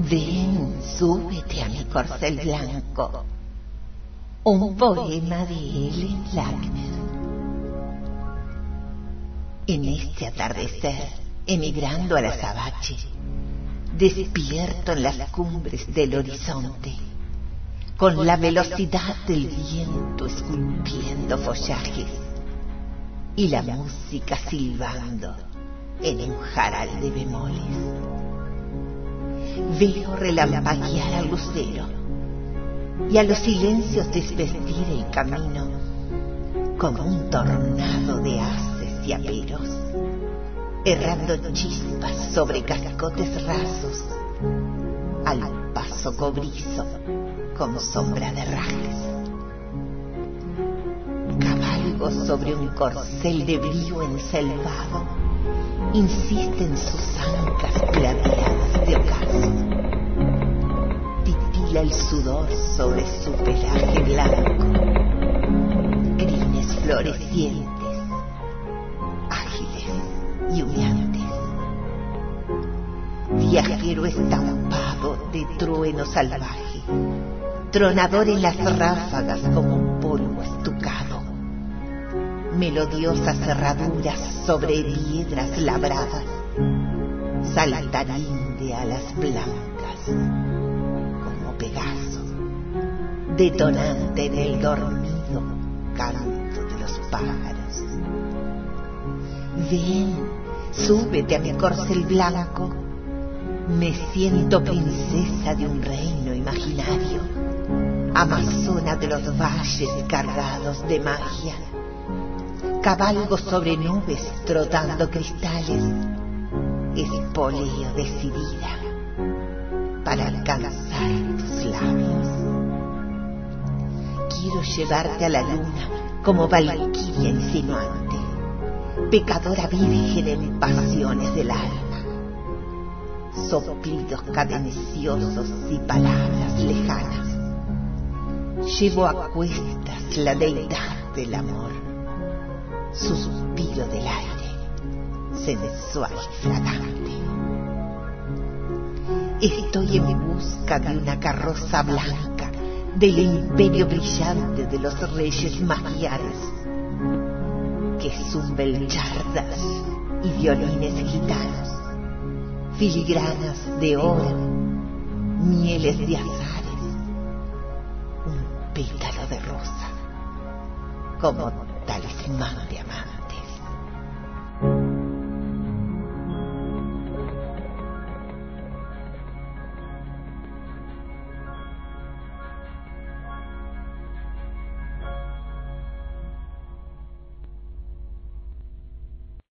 Ven, súbete a mi corcel blanco. Un poema de Ellen Lackner. En este atardecer, emigrando a la Sabache, despierto en las cumbres del horizonte, con la velocidad del viento esculpiendo follajes y la música silbando en un jaral de bemoles. Veo relampaguear al lucero y a los silencios desvestir el camino como un tornado de haces y aperos, errando chispas sobre cascotes rasos, al paso cobrizo como sombra de rajes. Cabalgo sobre un corcel de brío enselvado, insisten sus ancas plateadas de ocaso. Titila el sudor sobre su pelaje blanco, crines florecientes, ágiles y humeantes. Viajero estampado de trueno salvaje, tronador en las ráfagas como un melodiosas cerraduras sobre piedras labradas, saltarín de alas blancas, como Pegaso, detonante en el dormido canto de los pájaros. Ven, súbete a mi corcel blanco, me siento princesa de un reino imaginario, amazona de los valles cargados de magia cabalgo sobre nubes trotando cristales, espoleo decidida para alcanzar tus labios. Quiero llevarte a la luna como valquiria insinuante, pecadora virgen en pasiones del alma, soplidos cadenciosos y palabras lejanas. Llevo a cuestas la deidad del amor suspiro del aire, sensual y fragante. Estoy en busca de una carroza blanca del imperio brillante de los reyes magiares, que zumben chardas y violines gitanos, filigranas de oro, mieles de azares, un pétalo de rosa, como talismán de amante.